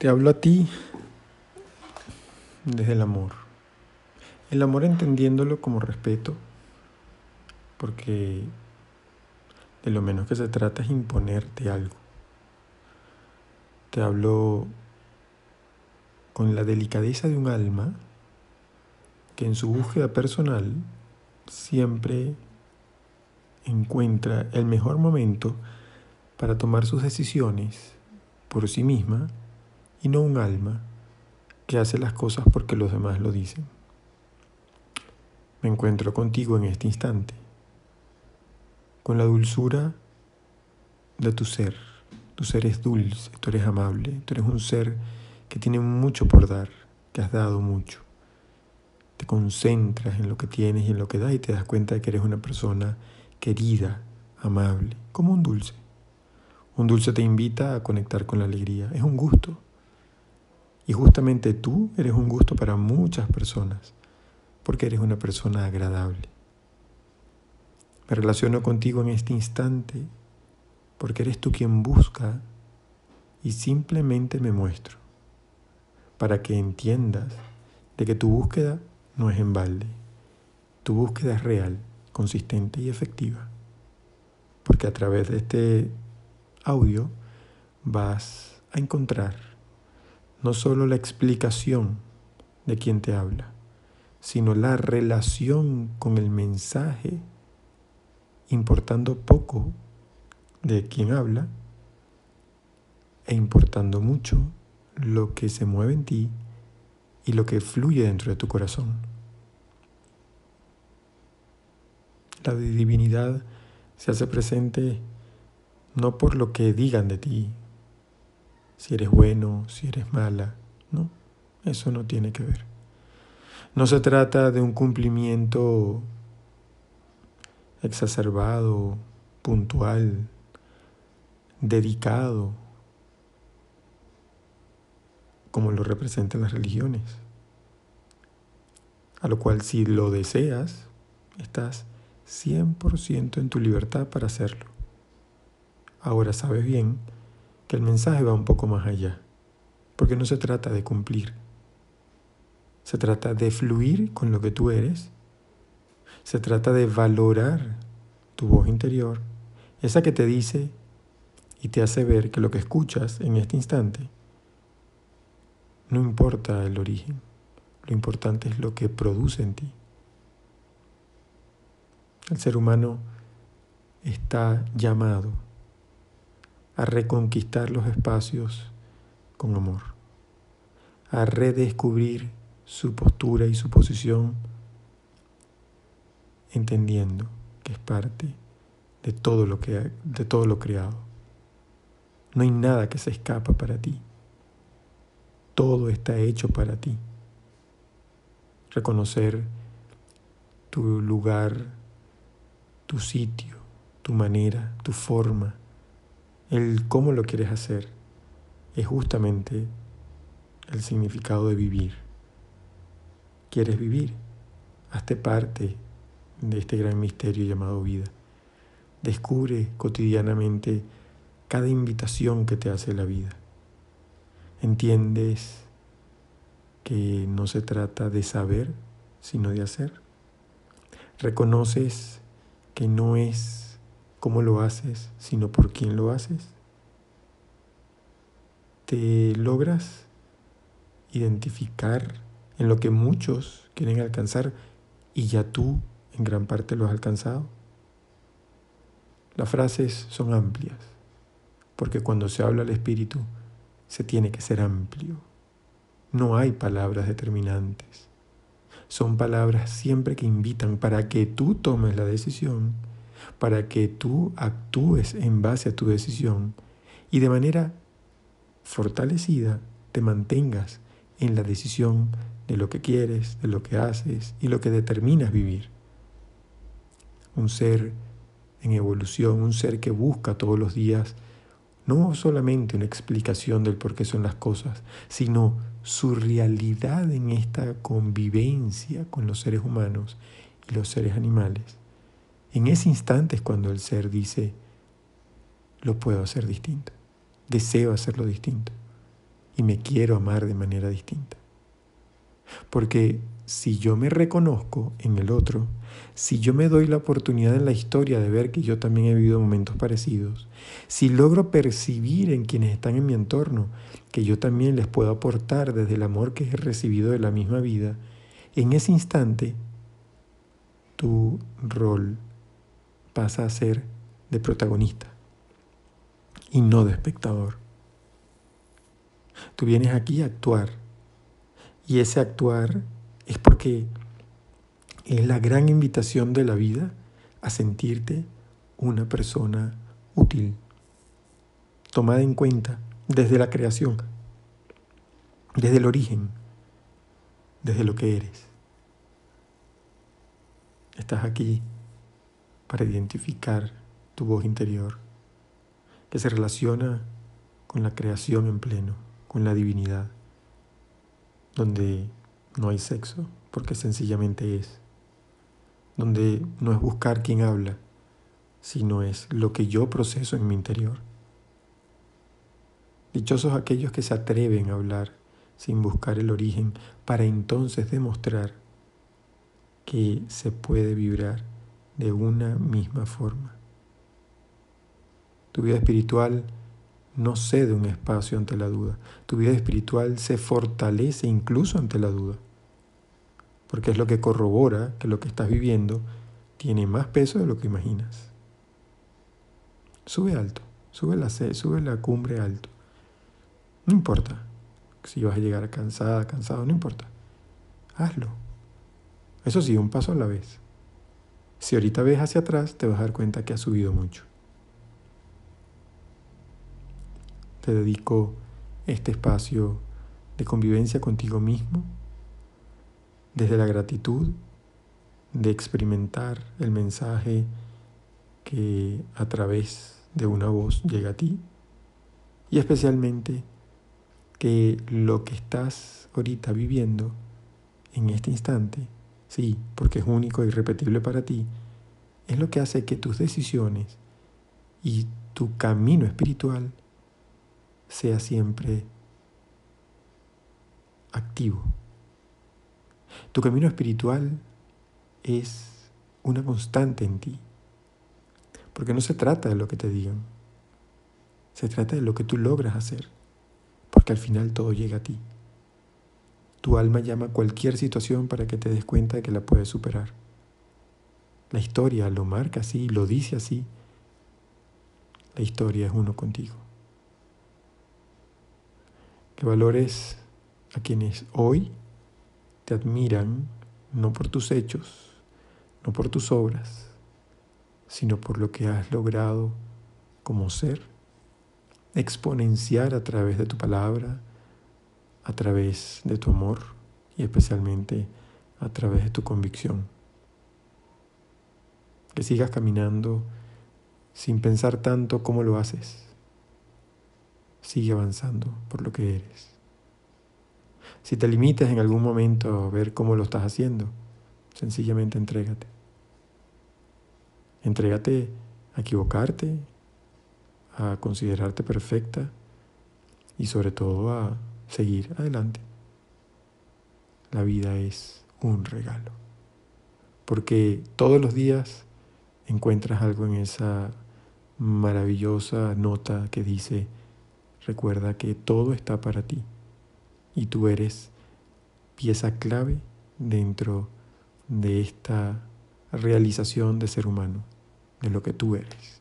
Te hablo a ti desde el amor. El amor entendiéndolo como respeto, porque de lo menos que se trata es imponerte algo. Te hablo con la delicadeza de un alma que en su búsqueda personal siempre encuentra el mejor momento para tomar sus decisiones por sí misma y no un alma que hace las cosas porque los demás lo dicen. Me encuentro contigo en este instante, con la dulzura de tu ser. Tu ser es dulce, tú eres amable, tú eres un ser que tiene mucho por dar, que has dado mucho. Te concentras en lo que tienes y en lo que das y te das cuenta de que eres una persona querida, amable, como un dulce. Un dulce te invita a conectar con la alegría. Es un gusto. Y justamente tú eres un gusto para muchas personas, porque eres una persona agradable. Me relaciono contigo en este instante porque eres tú quien busca y simplemente me muestro para que entiendas de que tu búsqueda no es en balde. Tu búsqueda es real, consistente y efectiva. Porque a través de este audio vas a encontrar no solo la explicación de quien te habla, sino la relación con el mensaje, importando poco de quien habla e importando mucho lo que se mueve en ti y lo que fluye dentro de tu corazón. La divinidad se hace presente no por lo que digan de ti, si eres bueno, si eres mala. No, eso no tiene que ver. No se trata de un cumplimiento exacerbado, puntual, dedicado, como lo representan las religiones. A lo cual si lo deseas, estás 100% en tu libertad para hacerlo. Ahora sabes bien que el mensaje va un poco más allá, porque no se trata de cumplir, se trata de fluir con lo que tú eres, se trata de valorar tu voz interior, esa que te dice y te hace ver que lo que escuchas en este instante no importa el origen, lo importante es lo que produce en ti. El ser humano está llamado a reconquistar los espacios con amor, a redescubrir su postura y su posición, entendiendo que es parte de todo lo que de todo lo creado. No hay nada que se escapa para ti. Todo está hecho para ti. Reconocer tu lugar, tu sitio, tu manera, tu forma, el cómo lo quieres hacer es justamente el significado de vivir. ¿Quieres vivir? Hazte parte de este gran misterio llamado vida. Descubre cotidianamente cada invitación que te hace la vida. Entiendes que no se trata de saber, sino de hacer. Reconoces que no es cómo lo haces, sino por quién lo haces. Te logras identificar en lo que muchos quieren alcanzar y ya tú en gran parte lo has alcanzado. Las frases son amplias, porque cuando se habla al espíritu se tiene que ser amplio. No hay palabras determinantes. Son palabras siempre que invitan para que tú tomes la decisión para que tú actúes en base a tu decisión y de manera fortalecida te mantengas en la decisión de lo que quieres, de lo que haces y lo que determinas vivir. Un ser en evolución, un ser que busca todos los días no solamente una explicación del por qué son las cosas, sino su realidad en esta convivencia con los seres humanos y los seres animales. En ese instante es cuando el ser dice, lo puedo hacer distinto, deseo hacerlo distinto. y me quiero amar de manera distinta. Porque si yo me reconozco en el otro, si yo me doy la oportunidad en la historia de ver que yo también he vivido momentos parecidos, si logro percibir en quienes están en mi entorno que yo también les puedo aportar desde el amor que he recibido de la misma vida, en ese instante tu rol pasa a ser de protagonista y no de espectador. Tú vienes aquí a actuar y ese actuar es porque es la gran invitación de la vida a sentirte una persona útil, tomada en cuenta desde la creación, desde el origen, desde lo que eres. Estás aquí para identificar tu voz interior, que se relaciona con la creación en pleno, con la divinidad, donde no hay sexo, porque sencillamente es. Donde no es buscar quién habla, sino es lo que yo proceso en mi interior. Dichosos aquellos que se atreven a hablar sin buscar el origen para entonces demostrar que se puede vibrar de una misma forma. Tu vida espiritual no cede un espacio ante la duda. Tu vida espiritual se fortalece incluso ante la duda. Porque es lo que corrobora que lo que estás viviendo tiene más peso de lo que imaginas. Sube alto, sube la, sube la cumbre alto. No importa si vas a llegar cansada, cansado, no importa. Hazlo. Eso sí, un paso a la vez. Si ahorita ves hacia atrás, te vas a dar cuenta que has subido mucho. te dedico este espacio de convivencia contigo mismo, desde la gratitud de experimentar el mensaje que a través de una voz llega a ti y especialmente que lo que estás ahorita viviendo en este instante, sí, porque es único e irrepetible para ti, es lo que hace que tus decisiones y tu camino espiritual sea siempre activo. Tu camino espiritual es una constante en ti, porque no se trata de lo que te digan, se trata de lo que tú logras hacer, porque al final todo llega a ti. Tu alma llama a cualquier situación para que te des cuenta de que la puedes superar. La historia lo marca así, lo dice así. La historia es uno contigo que valores a quienes hoy te admiran no por tus hechos, no por tus obras, sino por lo que has logrado como ser, exponenciar a través de tu palabra, a través de tu amor y especialmente a través de tu convicción. Que sigas caminando sin pensar tanto cómo lo haces, sigue avanzando por lo que eres. Si te limitas en algún momento a ver cómo lo estás haciendo, sencillamente entrégate. Entrégate a equivocarte, a considerarte perfecta y sobre todo a seguir adelante. La vida es un regalo, porque todos los días encuentras algo en esa maravillosa nota que dice, Recuerda que todo está para ti y tú eres pieza clave dentro de esta realización de ser humano, de lo que tú eres.